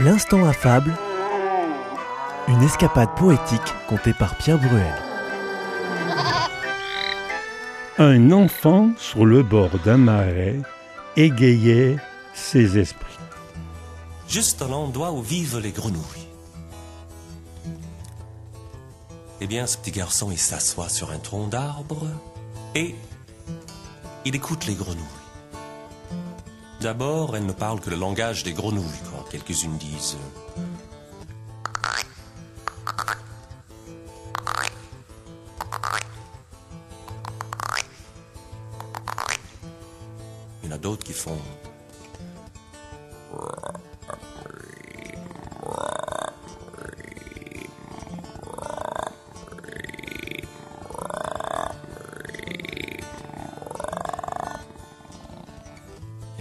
L'instant affable, une escapade poétique contée par Pierre Bruel. Un enfant sur le bord d'un marais égayait ses esprits. Juste à l'endroit où vivent les grenouilles. Eh bien, ce petit garçon, il s'assoit sur un tronc d'arbre et il écoute les grenouilles. D'abord, elles ne parlent que le langage des grenouilles, quand quelques-unes disent Il y en a d'autres qui font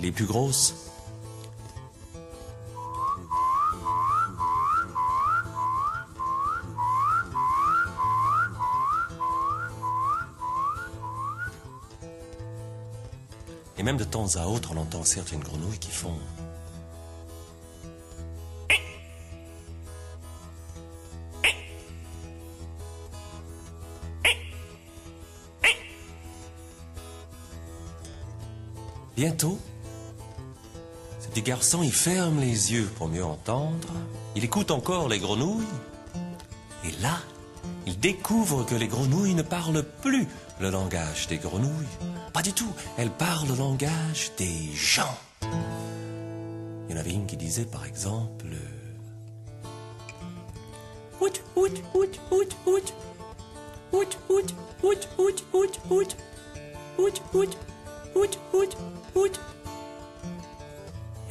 les plus grosses Et même de temps à autre, on entend certaines grenouilles qui font. Bientôt, ce petit garçon, il ferme les yeux pour mieux entendre. Il écoute encore les grenouilles. Et là, il découvre que les grenouilles ne parlent plus le langage des grenouilles. Pas du tout. Elles parlent le langage des gens. Il y en avait une qui disait, par exemple... Out, out.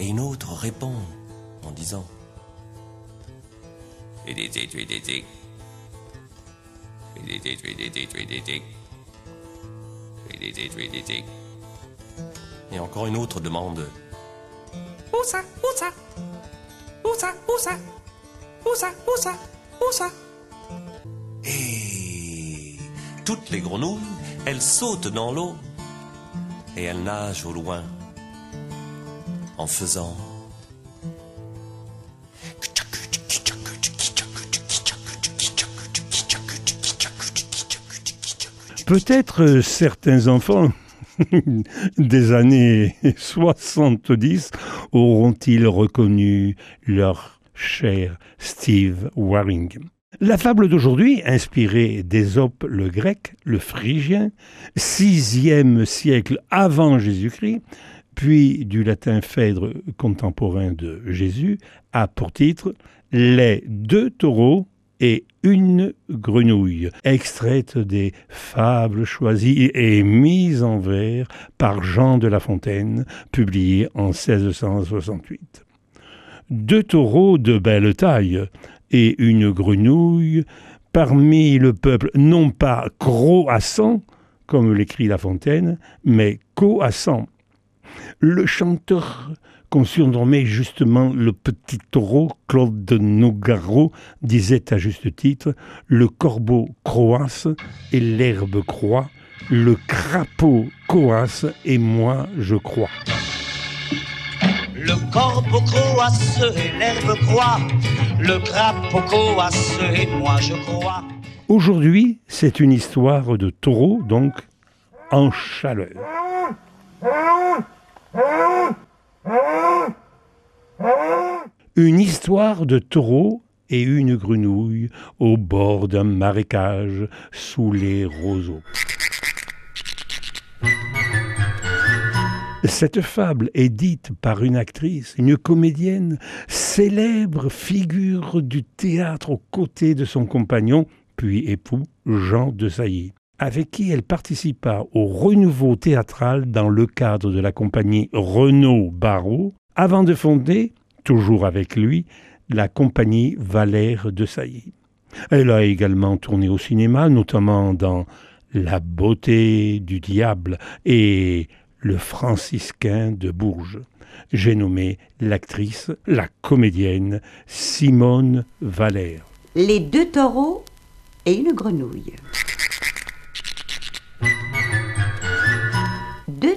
Et une autre répond en disant... Et encore une autre demande. Où ça Où ça? Où ça Où ça? Où ça Où ça Où ça? Et toutes les grenouilles, elles sautent dans l'eau et elles nagent au loin en faisant. Peut-être certains enfants des années 70 auront-ils reconnu leur cher Steve Waring. La fable d'aujourd'hui, inspirée d'Ésope le grec, le phrygien, sixième siècle avant Jésus-Christ, puis du latin Phèdre contemporain de Jésus, a pour titre Les deux taureaux et une grenouille, extraite des fables choisies et mises en vers par Jean de La Fontaine, publié en 1668. Deux taureaux de belle taille et une grenouille parmi le peuple, non pas croassant, comme l'écrit La Fontaine, mais coassant. Le chanteur qu'on surnommait justement le petit taureau, Claude de Nougaro disait à juste titre Le corbeau croasse et l'herbe croît, le crapaud coasse et moi je crois. Le corbeau croasse et l'herbe croît, le crapaud coasse et moi je crois. Aujourd'hui, c'est une histoire de taureau, donc en chaleur. Une histoire de taureau et une grenouille au bord d'un marécage sous les roseaux. Cette fable est dite par une actrice, une comédienne, célèbre figure du théâtre aux côtés de son compagnon, puis époux, Jean de Sailly avec qui elle participa au renouveau théâtral dans le cadre de la compagnie Renaud Barrault, avant de fonder, toujours avec lui, la compagnie Valère de Sailly. Elle a également tourné au cinéma, notamment dans La beauté du diable et Le franciscain de Bourges. J'ai nommé l'actrice, la comédienne Simone Valère. Les deux taureaux et une grenouille.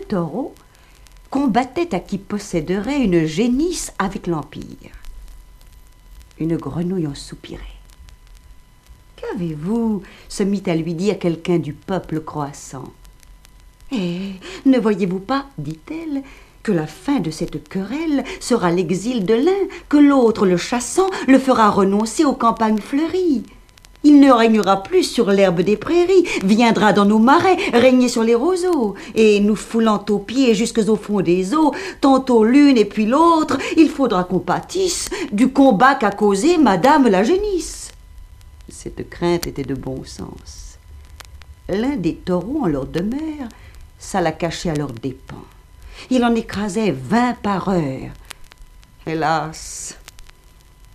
Deux taureaux combattaient à qui posséderait une génisse avec l'Empire. Une grenouille en soupirait. Qu'avez-vous? se mit à lui dire quelqu'un du peuple croissant. Eh, ne voyez-vous pas, dit-elle, que la fin de cette querelle sera l'exil de l'un, que l'autre, le chassant, le fera renoncer aux campagnes fleuries? Il ne régnera plus sur l'herbe des prairies, viendra dans nos marais, régner sur les roseaux, et nous foulant aux pieds jusqu'au fond des eaux, tantôt l'une et puis l'autre, il faudra qu'on pâtisse du combat qu'a causé Madame la génisse. Cette crainte était de bon sens. L'un des taureaux en leur demeure, ça la cachait à leurs dépens. Il en écrasait vingt par heure. Hélas,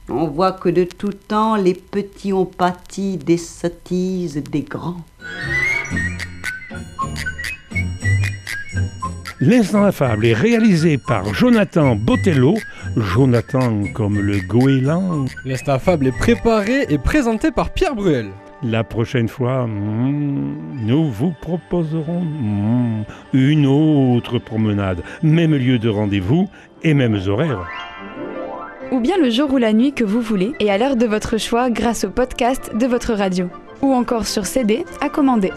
on voit que de tout temps les petits ont pâti des sottises des grands. L'instant affable est réalisé par Jonathan Botello, Jonathan comme le goéland. L'instant affable est préparé et présenté par Pierre Bruel. La prochaine fois, mm, nous vous proposerons mm, une autre promenade, même lieu de rendez-vous et mêmes horaires. Ou bien le jour ou la nuit que vous voulez et à l'heure de votre choix grâce au podcast de votre radio. Ou encore sur CD à commander.